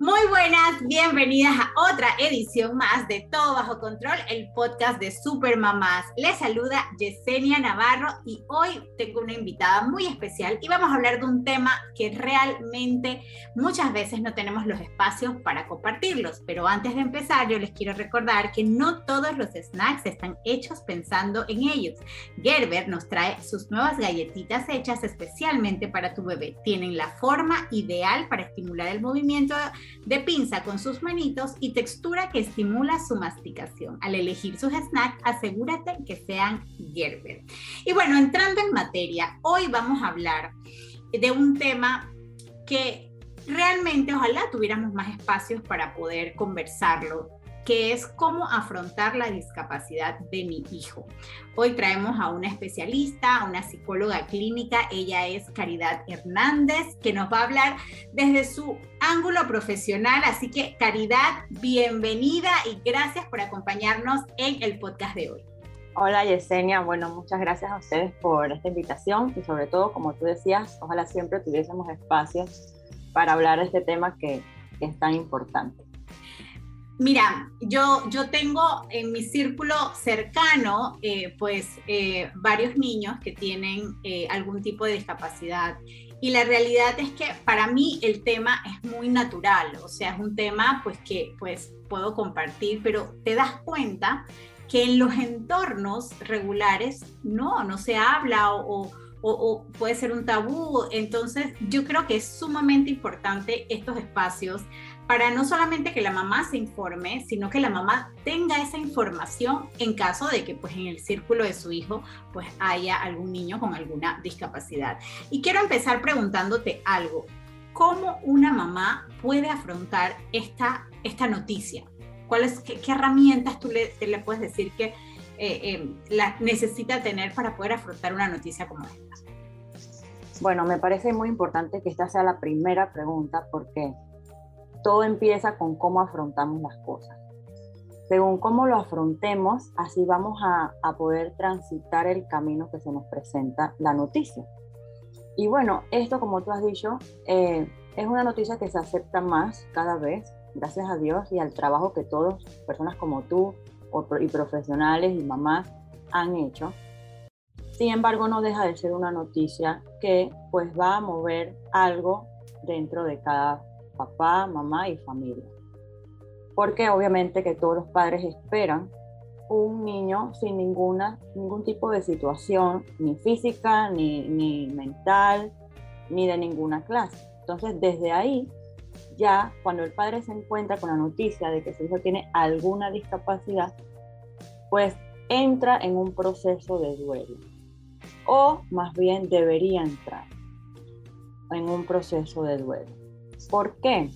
Muy buenas, bienvenidas a otra edición más de Todo Bajo Control, el podcast de Super Mamás. Les saluda Yesenia Navarro y hoy tengo una invitada muy especial y vamos a hablar de un tema que realmente muchas veces no tenemos los espacios para compartirlos. Pero antes de empezar, yo les quiero recordar que no todos los snacks están hechos pensando en ellos. Gerber nos trae sus nuevas galletitas hechas especialmente para tu bebé. Tienen la forma ideal para estimular el movimiento pinza con sus manitos y textura que estimula su masticación. Al elegir sus snacks, asegúrate que sean Gerber. Y bueno, entrando en materia, hoy vamos a hablar de un tema que realmente ojalá tuviéramos más espacios para poder conversarlo que es cómo afrontar la discapacidad de mi hijo. Hoy traemos a una especialista, a una psicóloga clínica, ella es Caridad Hernández, que nos va a hablar desde su ángulo profesional. Así que Caridad, bienvenida y gracias por acompañarnos en el podcast de hoy. Hola Yesenia, bueno, muchas gracias a ustedes por esta invitación y sobre todo, como tú decías, ojalá siempre tuviésemos espacios para hablar de este tema que, que es tan importante. Mira, yo, yo tengo en mi círculo cercano, eh, pues, eh, varios niños que tienen eh, algún tipo de discapacidad. Y la realidad es que para mí el tema es muy natural, o sea, es un tema pues que pues puedo compartir, pero te das cuenta que en los entornos regulares no, no se habla o, o, puede ser un tabú. Entonces, yo creo que es sumamente importante estos espacios para no solamente que la mamá se informe, sino que la mamá tenga esa información en caso de que pues en el círculo de su hijo pues haya algún niño con alguna discapacidad. Y quiero empezar preguntándote algo. ¿Cómo una mamá puede afrontar esta, esta noticia? ¿Cuáles, qué, herramientas tú le, le, puedes decir que eh, eh, la necesita tener para poder afrontar una noticia como esta? Bueno, me parece muy importante que esta sea la primera pregunta porque todo empieza con cómo afrontamos las cosas. Según cómo lo afrontemos, así vamos a, poder transitar el camino que se nos presenta la noticia. Y bueno, esto como tú has dicho, eh, es una noticia que se acepta más cada vez, gracias a Dios y al trabajo que todas personas como tú y profesionales y mamás han hecho. Sin embargo, no deja de ser una noticia que pues va a mover algo dentro de cada papá, mamá y familia. Porque obviamente que todos los padres esperan un niño sin ninguna, ningún tipo de situación, ni física, ni, ni mental, ni de ninguna clase. Entonces, desde ahí, ya cuando el padre se encuentra con la noticia de que su hijo tiene alguna discapacidad, pues entra en un proceso de duelo. O más bien debería entrar en un proceso de duelo. ¿Por qué?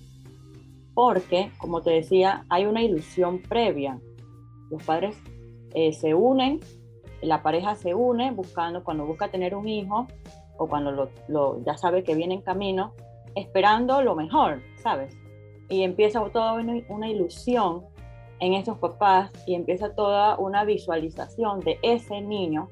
Porque, como te decía, hay una ilusión previa. Los padres eh, se unen, la pareja se une buscando, cuando busca tener un hijo o cuando lo, ya sabe que viene en camino, esperando lo mejor, ¿sabes? Y empieza toda una ilusión en esos papás y empieza toda una visualización de ese niño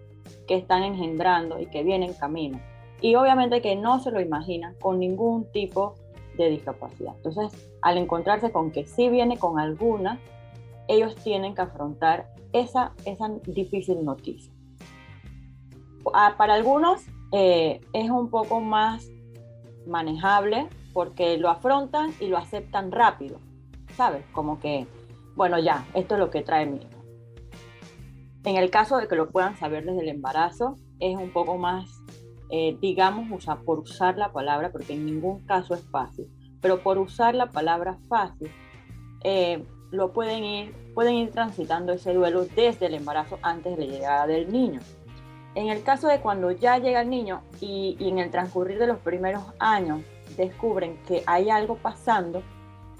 que están engendrando y que viene en camino. Y obviamente que no se lo imaginan con ningún tipo de discapacidad. Entonces, al encontrarse con que sí viene con alguna, ellos tienen que afrontar esa, esa difícil noticia. Para algunos eh, es un poco más manejable porque lo afrontan y lo aceptan rápido, ¿sabes? Como que, bueno, ya, esto es lo que trae mi hijo. En el caso de que lo puedan saber desde el embarazo, es un poco más eh, digamos, usar, por usar la palabra, porque en ningún caso es fácil, pero por usar la palabra fácil, eh, lo pueden ir, pueden ir transitando ese duelo desde el embarazo antes de la llegada del niño. En el caso de cuando ya llega el niño y, en el transcurrir de los primeros años descubren que hay algo pasando,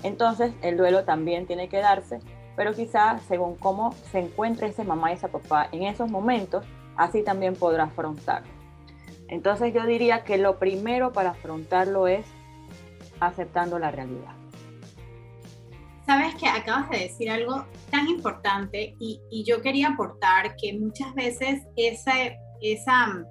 entonces el duelo también tiene que darse, pero quizás según cómo se encuentre ese mamá y ese papá en esos momentos, así también podrá afrontarlo. Entonces yo diría que lo primero para afrontarlo es aceptando la realidad. Sabes que acabas de decir algo tan importante y, yo quería aportar que muchas veces esa, esa,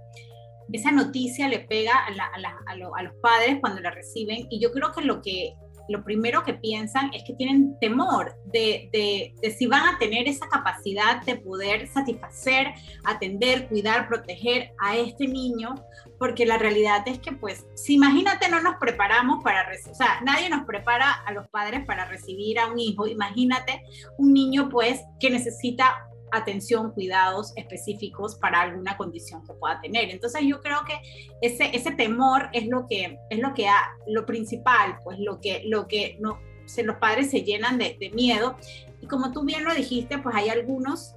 esa noticia le pega a, a los padres cuando la reciben y yo creo que lo que lo primero que piensan es que tienen temor de, de, si van a tener esa capacidad de poder satisfacer, atender, cuidar, proteger a este niño, porque la realidad es que, pues, si imagínate, no nos preparamos para, o sea, nadie nos prepara a los padres para recibir a un hijo, imagínate un niño, pues, que necesita atención, cuidados específicos para alguna condición que pueda tener. Entonces yo creo que ese, ese temor es lo que es lo que ha, lo principal, pues lo que lo que no se, los padres se llenan de, de miedo y como tú bien lo dijiste, pues hay algunos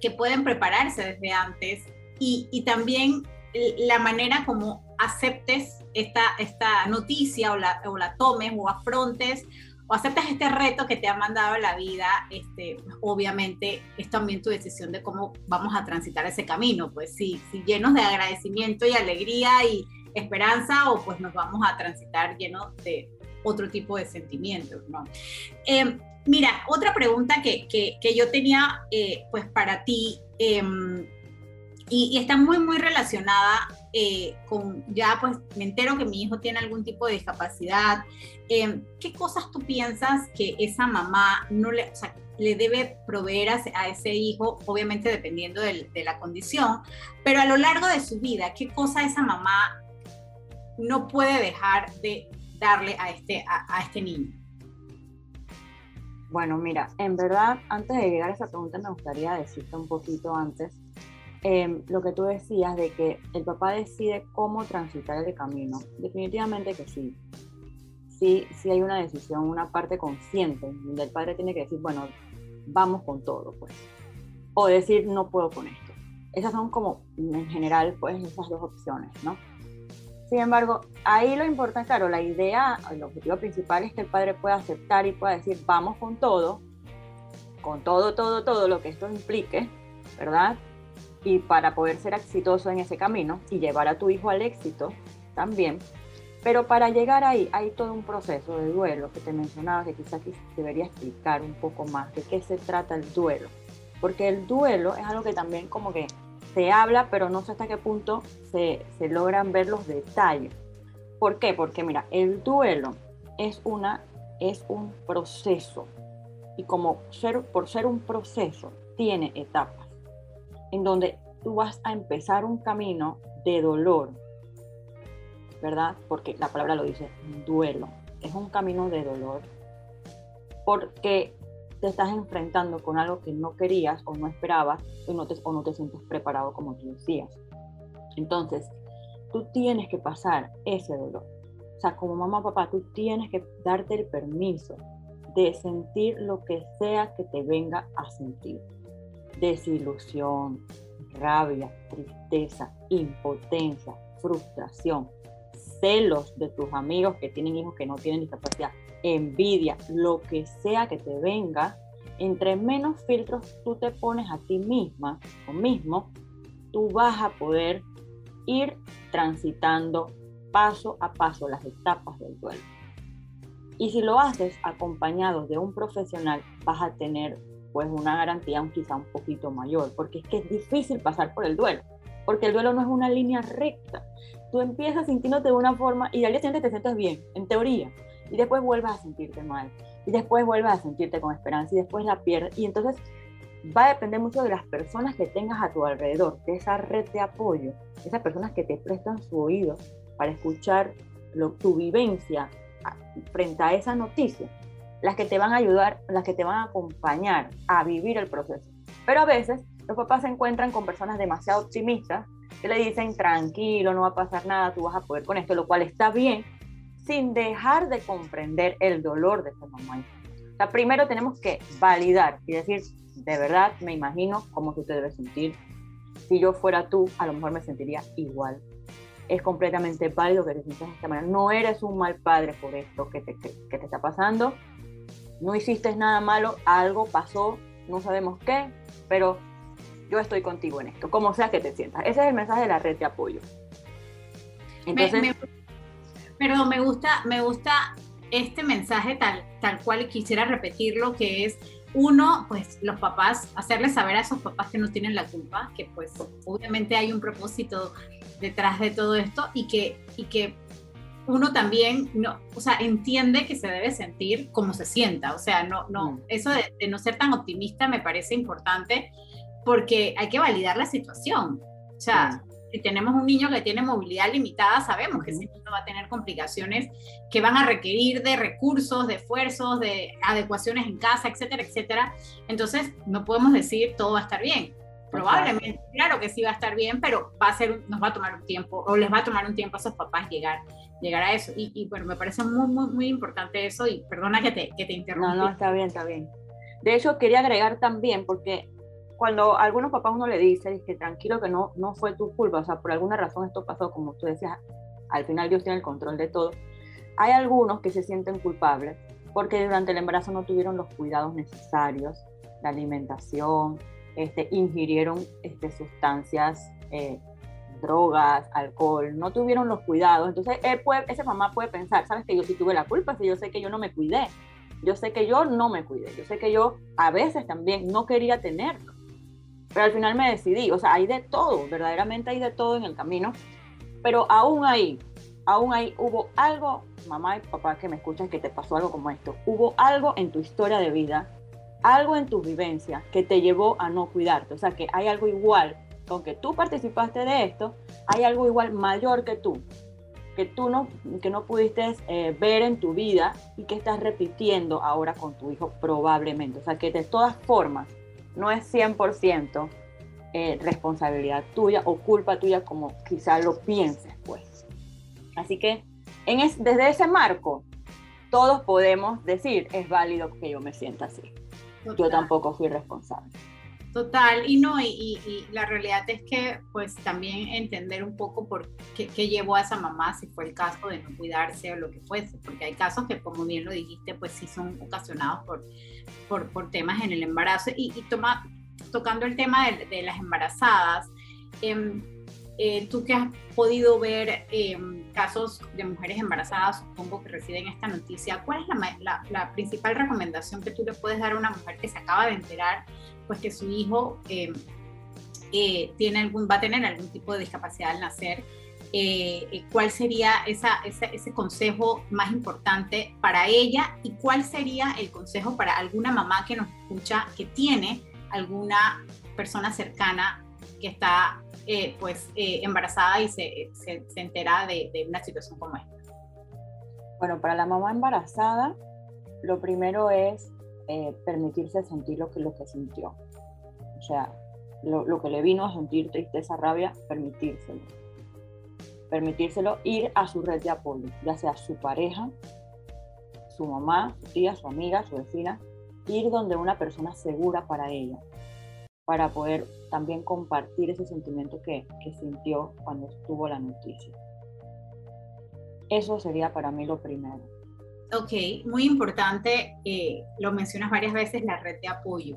que pueden prepararse desde antes y, y también la manera como aceptes esta, esta noticia o la, o la tomes o afrontes o aceptas este reto que te ha mandado la vida, este, obviamente es también tu decisión de cómo vamos a transitar ese camino, pues sí, si llenos de agradecimiento y alegría y esperanza o pues nos vamos a transitar llenos de otro tipo de sentimientos, ¿no? Em, mira, otra pregunta que, que, yo tenía eh, pues para ti em, y, y, está muy, muy relacionada eh, con, ya pues me entero que mi hijo tiene algún tipo de discapacidad, eh, ¿qué cosas tú piensas que esa mamá no le, debe proveer a, ese hijo, obviamente dependiendo de la condición, pero a lo largo de su vida, ¿qué cosa esa mamá no puede dejar de darle a este, a este niño? Bueno, mira, en verdad, antes de llegar a esa pregunta, me gustaría decirte un poquito antes Em, lo que tú decías de que el papá decide cómo transitar el camino, definitivamente que sí. Sí, sí hay una decisión, una parte consciente, donde el padre tiene que decir, bueno, vamos con todo, pues. O decir, no puedo con esto. Esas son como, en general, pues, esas dos opciones, ¿no? Sin embargo, ahí lo importante, claro, la idea, el objetivo principal es que el padre pueda aceptar y pueda decir, vamos con todo, con todo, todo, todo lo que esto implique, ¿verdad? Y para poder ser exitoso en ese camino y llevar a tu hijo al éxito también. Pero para llegar ahí hay todo un proceso de duelo que te mencionaba que quizás debería explicar un poco más de qué se trata el duelo. Porque el duelo es algo que también como que se habla, pero no sé hasta qué punto se, logran ver los detalles. ¿Por qué? Porque mira, el duelo es, una, es un proceso. Y como ser, por ser un proceso, tiene etapas en donde tú vas a empezar un camino de dolor, ¿verdad? Porque la palabra lo dice, duelo. Es un camino de dolor porque te estás enfrentando con algo que no querías o no esperabas o no te, o no te sientes preparado como tú decías. Entonces, tú tienes que pasar ese dolor. O sea, como mamá o papá, tú tienes que darte el permiso de sentir lo que sea que te venga a sentir desilusión, rabia, tristeza, impotencia, frustración, celos de tus amigos que tienen hijos que no tienen discapacidad, envidia, lo que sea que te venga, entre menos filtros tú te pones a ti misma o mismo, tú vas a poder ir transitando paso a paso las etapas del duelo. Y si lo haces acompañado de un profesional, vas a tener pues una garantía quizá un poquito mayor, porque es que es difícil pasar por el duelo, porque el duelo no es una línea recta. Tú empiezas sintiéndote de una forma y al día siguiente te sientes bien, en teoría, y después vuelves a sentirte mal, y después vuelves a sentirte con esperanza, y después la pierdes, y entonces va a depender mucho de las personas que tengas a tu alrededor, de esa red de apoyo, esas personas que te prestan su oído para escuchar lo, tu vivencia frente a esa noticia las que te van a ayudar, las que te van a acompañar a vivir el proceso. Pero a veces los papás se encuentran con personas demasiado optimistas que le dicen, tranquilo, no va a pasar nada, tú vas a poder con esto, lo cual está bien, sin dejar de comprender el dolor de esa mamá. O sea, primero tenemos que validar y decir, de verdad, me imagino cómo tú te debes sentir. Si yo fuera tú, a lo mejor me sentiría igual. Es completamente válido que te sientas de esta manera. No eres un mal padre por esto que que te está pasando no hiciste nada malo, algo pasó, no sabemos qué, pero yo estoy contigo en esto, como sea que te sientas. Ese es el mensaje de la red de apoyo. Entonces, Perdón, me gusta, me gusta este mensaje tal, tal cual quisiera repetirlo, que es uno, pues los papás, hacerles saber a esos papás que no tienen la culpa, que pues obviamente hay un propósito detrás de todo esto y que, y que uno también, no, o sea, entiende que se debe sentir como se sienta, o sea, no, no, mm. eso de, no ser tan optimista me parece importante porque hay que validar la situación, o sea, si tenemos un niño que tiene movilidad limitada, sabemos que ese niño va a tener complicaciones que van a requerir de recursos, de esfuerzos, de adecuaciones en casa, etcétera, etcétera. Entonces, no podemos decir todo va a estar bien. Probablemente, claro que sí va a estar bien, pero va a ser, nos va a tomar un tiempo, o les va a tomar un tiempo a esos papás llegar, llegar a eso. Y, bueno, me parece muy, muy, muy importante eso, y perdona que te, que te interrumpa. No, no, está bien, está bien. De hecho, quería agregar también, porque cuando algunos papás uno le dice, que tranquilo que no, no fue tu culpa, o sea, por alguna razón esto pasó, como tú decías, al final Dios tiene el control de todo, hay algunos que se sienten culpables porque durante el embarazo no tuvieron los cuidados necesarios, la alimentación, este, ingirieron este, sustancias, eh, drogas, alcohol, no tuvieron los cuidados. Entonces, él puede, ese mamá puede pensar, sabes que yo sí tuve la culpa, si yo sé que yo no me cuidé, yo sé que yo no me cuidé, yo sé que yo a veces también no quería tenerlo pero al final me decidí, o sea, hay de todo, verdaderamente hay de todo en el camino, pero aún ahí, aún ahí hubo algo, mamá y papá que me escuchan, que te pasó algo como esto, hubo algo en tu historia de vida, algo en tu vivencia que te llevó a no cuidarte, o sea, que hay algo igual, aunque tú participaste de esto, hay algo igual mayor que tú, que tú no, que no pudiste eh, ver en tu vida y que estás repitiendo ahora con tu hijo probablemente, o sea, que de todas formas, no es 100% eh, responsabilidad tuya o culpa tuya como quizá lo pienses, pues. Así que en desde ese marco, todos podemos decir, es válido que yo me sienta así. Yo tampoco fui responsable. Total, y no, y, la realidad es que pues también entender un poco por qué, llevó a esa mamá, si fue el caso de no cuidarse o lo que fuese, porque hay casos que como bien lo dijiste, pues sí son ocasionados por, por, por temas en el embarazo. Y, toma, tocando el tema de, las embarazadas, em, eh, tú que has podido ver em, casos de mujeres embarazadas, supongo que reciben esta noticia, ¿cuál es la, la, principal recomendación que tú le puedes dar a una mujer que se acaba de enterar pues que su hijo eh, eh, tiene algún, va a tener algún tipo de discapacidad al nacer, eh, cuál sería ese consejo más importante para ella y cuál sería el consejo para alguna mamá que nos escucha que tiene alguna persona cercana que está pues embarazada y se, se, entera de, de, una situación como esta. Bueno, para la mamá embarazada, lo primero es eh, permitirse sentir lo que, lo que sintió. O sea, lo, lo, que le vino a sentir tristeza, rabia, permitírselo. Permitírselo, ir a su red de apoyo, ya sea su pareja, su mamá, su tía, su amiga, su vecina, ir donde una persona segura para ella, para poder también compartir ese sentimiento que, que sintió cuando estuvo la noticia. Eso sería para mí lo primero. Ok, muy importante, eh, lo mencionas varias veces, la red de apoyo.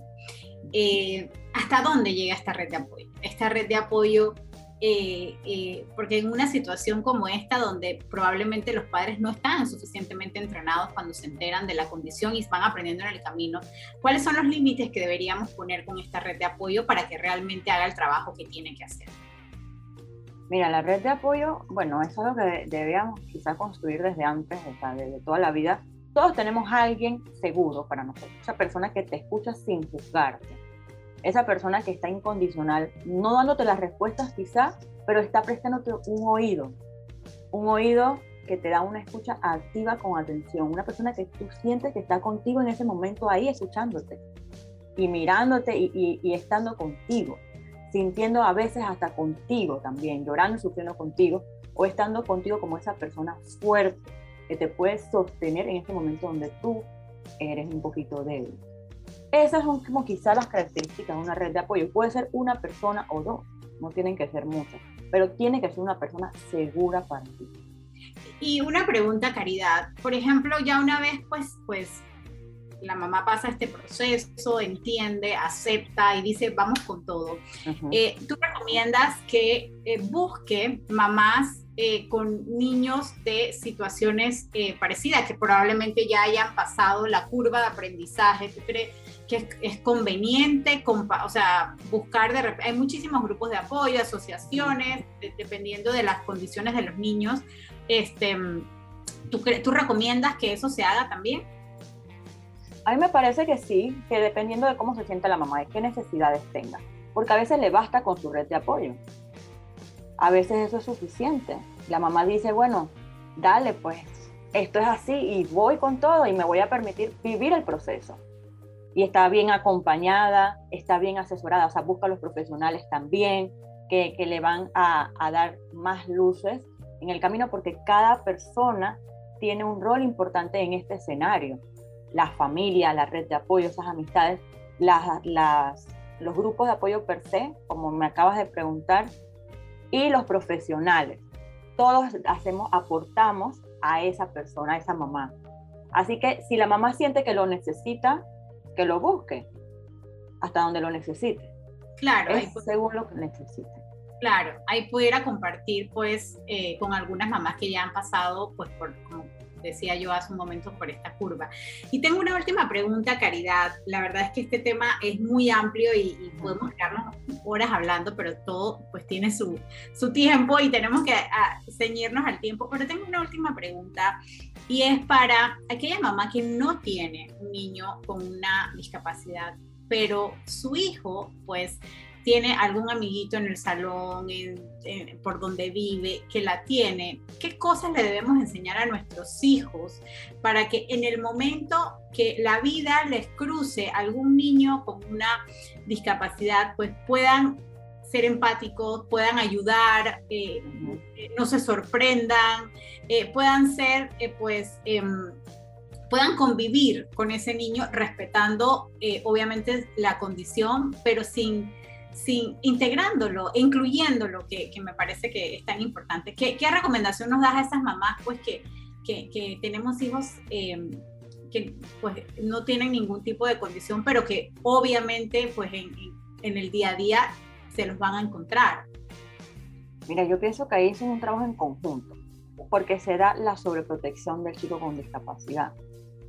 Eh, ¿Hasta dónde llega esta red de apoyo? Esta red de apoyo, eh, porque en una situación como esta, donde probablemente los padres no están suficientemente entrenados cuando se enteran de la condición y van aprendiendo en el camino, ¿cuáles son los límites que deberíamos poner con esta red de apoyo para que realmente haga el trabajo que tiene que hacer? Mira, la red de apoyo, bueno, eso es lo que debíamos quizá construir desde antes, desde toda la vida. Todos tenemos a alguien seguro para nosotros, esa persona que te escucha sin juzgarte, esa persona que está incondicional, no dándote las respuestas quizá, pero está prestándote un oído, un oído que te da una escucha activa con atención, una persona que tú sientes que está contigo en ese momento ahí escuchándote y mirándote y, y estando contigo sintiendo a veces hasta contigo también, llorando y sufriendo contigo, o estando contigo como esa persona fuerte que te puede sostener en este momento donde tú eres un poquito débil. Esas son como quizás las características de una red de apoyo. Puede ser una persona o dos, no tienen que ser muchas, pero tiene que ser una persona segura para ti. Y una pregunta, Caridad. Por ejemplo, ya una vez, pues, pues la mamá pasa este proceso, entiende, acepta y dice, vamos con todo. Eh, ¿Tú recomiendas que eh, busque mamás eh, con niños de situaciones eh, parecidas, que probablemente ya hayan pasado la curva de aprendizaje? ¿Tú crees que es, conveniente, o sea, buscar de hay muchísimos grupos de apoyo, asociaciones, dependiendo de las condiciones de los niños. Este, ¿tú, ¿Tú recomiendas que eso se haga también? A mí me parece que sí, que dependiendo de cómo se sienta la mamá, de qué necesidades tenga, porque a veces le basta con su red de apoyo a veces eso es suficiente. La mamá dice, bueno, dale, pues esto es así y voy con todo y me voy a permitir vivir el proceso. Y está bien acompañada, está bien asesorada, o sea, busca a los profesionales también que, le van a, a dar más luces en el camino porque cada persona tiene un rol importante en este escenario. La familia, la red de apoyo, esas amistades, las, las, los grupos de apoyo per se, como me acabas de preguntar, y los profesionales. Todos hacemos, aportamos a esa persona, a esa mamá. Así que si la mamá siente que lo necesita, que lo busque hasta donde lo necesite. Claro. Es según lo que necesite. Claro, ahí pudiera compartir pues eh, con algunas mamás que ya han pasado pues por, decía yo hace un momento, por esta curva. Y tengo una última pregunta, Caridad. La verdad es que este tema es muy amplio y, podemos quedarnos horas hablando, pero todo pues tiene su, su tiempo y tenemos que ceñirnos al tiempo. Pero tengo una última pregunta y es para aquella mamá que no tiene un niño con una discapacidad, pero su hijo pues tiene algún amiguito en el salón, por donde vive, que la tiene, ¿qué cosas le debemos enseñar a nuestros hijos para que en el momento que la vida les cruce algún niño con una discapacidad, pues puedan ser empáticos, puedan ayudar, eh, no se sorprendan, eh, puedan ser, eh, pues, em, puedan convivir con ese niño respetando, obviamente, la condición, pero sin sin, integrándolo, incluyéndolo, que, me parece que es tan importante. ¿Qué, recomendación nos das a esas mamás pues, que, que, tenemos hijos em, que pues, no tienen ningún tipo de condición, pero que obviamente pues, en, el día a día se los van a encontrar? Mira, yo pienso que ahí es un trabajo en conjunto, porque se da la sobreprotección del chico con discapacidad.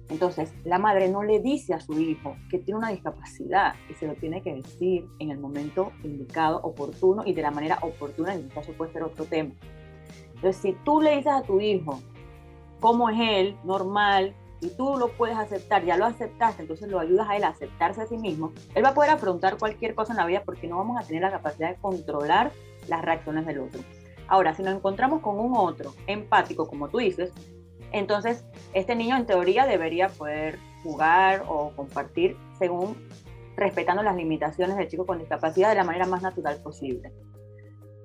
Entonces, la madre no le dice a su hijo que tiene una discapacidad y se lo tiene que decir en el momento indicado, oportuno y de la manera oportuna, en este caso puede ser otro tema. Entonces, si tú le dices a tu hijo cómo es él, normal, y tú lo puedes aceptar, ya lo aceptaste, entonces lo ayudas a él a aceptarse a sí mismo, él va a poder afrontar cualquier cosa en la vida porque no vamos a tener la capacidad de controlar las reacciones del otro. Ahora, si nos encontramos con un otro empático, como tú dices, entonces, este niño en teoría debería poder jugar o compartir según respetando las limitaciones del chico con discapacidad de la manera más natural posible.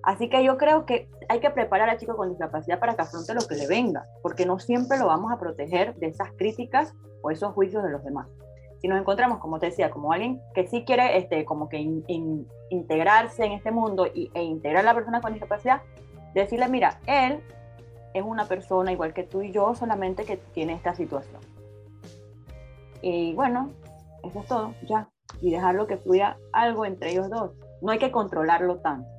Así que yo creo que hay que preparar al chico con discapacidad para que afronte lo que le venga, porque no siempre lo vamos a proteger de esas críticas o esos juicios de los demás. Si nos encontramos, como te decía, como alguien que sí quiere este, como que integrarse en este mundo y, e integrar a la persona con discapacidad, decirle, mira, él es una persona igual que tú y yo, solamente que tiene esta situación. Y bueno, eso es todo, ya. Y dejarlo que fluya algo entre ellos dos. No hay que controlarlo tanto.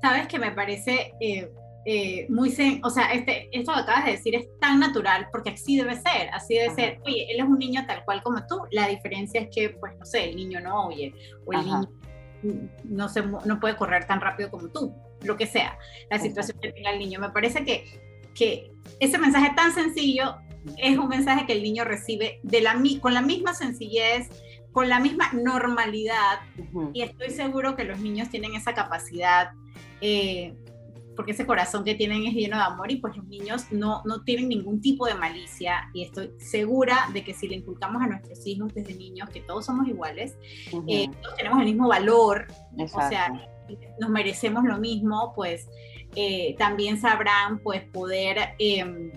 Sabes que me parece eh, eh, muy, o sea, este, esto que acabas de decir es tan natural porque así debe ser, así debe ser. Oye, él es un niño tal cual como tú. La diferencia es que, pues, no sé, el niño no oye o el niño no, se, no puede correr tan rápido como tú, lo que sea, la situación que tenga el niño. Me parece que que ese mensaje tan sencillo es un mensaje que el niño recibe de la, con la misma sencillez, con la misma normalidad. Y estoy seguro que los niños tienen esa capacidad, eh, porque ese corazón que tienen es lleno de amor y pues los niños no, no tienen ningún tipo de malicia. Y estoy segura de que si le inculcamos a nuestros hijos desde niños que todos somos iguales, eh, todos tenemos el mismo valor, o sea, nos merecemos lo mismo, pues eh, también sabrán pues poder em,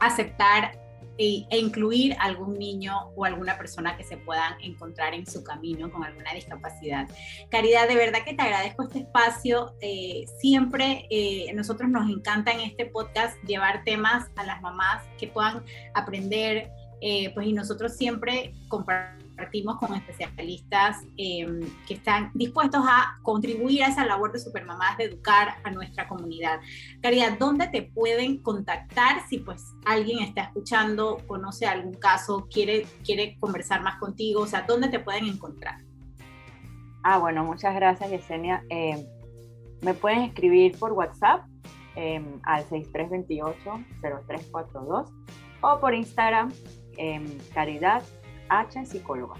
aceptar e, e, incluir algún niño o alguna persona que se puedan encontrar en su camino con alguna discapacidad. Caridad, de verdad que te agradezco este espacio. Eh, siempre eh, nosotros nos encanta en este podcast llevar temas a las mamás que puedan aprender, pues y nosotros siempre compartimos compartimos con especialistas em, que están dispuestos a contribuir a esa labor de Supermamás de educar a nuestra comunidad. Caridad, ¿dónde te pueden contactar si pues alguien está escuchando, conoce algún caso, quiere, quiere conversar más contigo? O sea, ¿dónde te pueden encontrar? Ah, bueno, muchas gracias, Yesenia. Eh, me pueden escribir por WhatsApp em, al 6328-0342 o por Instagram em, Caridad H Psicóloga.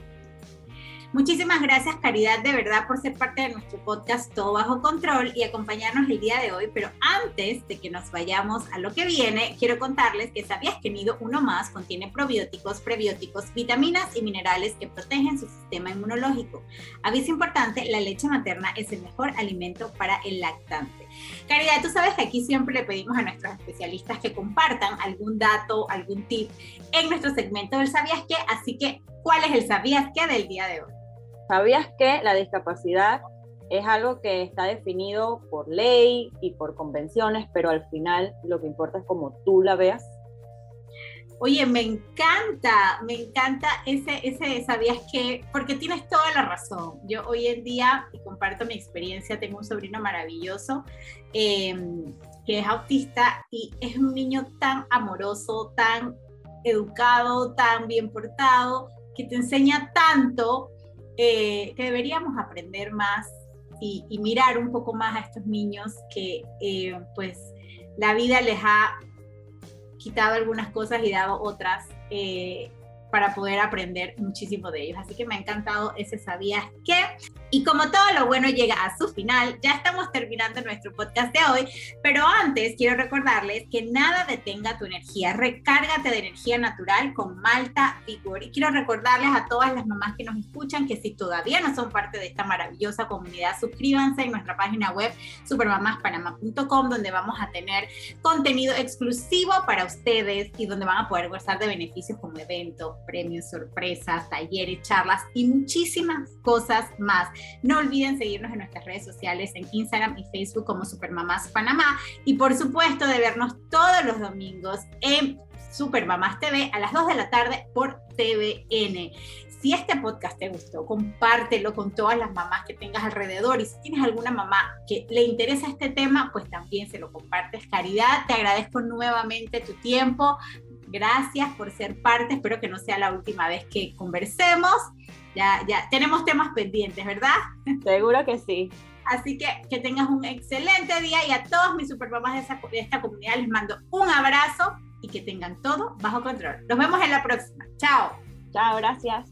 Muchísimas gracias, Caridad, de verdad, por ser parte de nuestro podcast Todo Bajo Control y acompañarnos el día de hoy. Pero antes de que nos vayamos a lo que viene, quiero contarles que sabías que Nido Uno Más contiene probióticos, prebióticos, vitaminas y minerales que protegen su sistema inmunológico. Aviso importante, la leche materna es el mejor alimento para el lactante. Caridad, tú sabes que aquí siempre le pedimos a nuestros especialistas que compartan algún dato, algún tip en nuestro segmento del ¿Sabías qué? Así que, ¿cuál es el ¿Sabías qué del día de hoy? ¿Sabías que la discapacidad es algo que está definido por ley y por convenciones, pero al final lo que importa es cómo tú la veas? Oye, me encanta, me encanta ese, ese, sabías que, porque tienes toda la razón. Yo hoy en día, y comparto mi experiencia, tengo un sobrino maravilloso em, que es autista y es un niño tan amoroso, tan educado, tan bien portado, que te enseña tanto eh, que deberíamos aprender más y, mirar un poco más a estos niños que eh, pues la vida les ha quitado algunas cosas y dado otras. Eh, para poder aprender muchísimo de ellos. Así que me ha encantado ese sabías que. Y como todo lo bueno llega a su final, ya estamos terminando nuestro podcast de hoy, pero antes quiero recordarles que nada detenga tu energía. Recárgate de energía natural con Malta Vigor. Y quiero recordarles a todas las mamás que nos escuchan que si todavía no son parte de esta maravillosa comunidad, suscríbanse en nuestra página web supermamaspanama.com donde vamos a tener contenido exclusivo para ustedes y donde van a poder gozar de beneficios como eventos premios, sorpresas, talleres, charlas y muchísimas cosas más. No olviden seguirnos en nuestras redes sociales en Instagram y Facebook como Supermamás Panamá y por supuesto de vernos todos los domingos en Supermamás TV a las 2 de la tarde por TVN. Si este podcast te gustó, compártelo con todas las mamás que tengas alrededor y si tienes alguna mamá que le interesa este tema, pues también se lo compartes. Caridad, te agradezco nuevamente tu tiempo. Gracias por ser parte. Espero que no sea la última vez que conversemos. Ya, ya tenemos temas pendientes, ¿verdad? Seguro que sí. Así que que tengas un excelente día y a todos mis supermamás de, de esta comunidad les mando un abrazo y que tengan todo bajo control. Nos vemos en la próxima. Chao. Chao, gracias.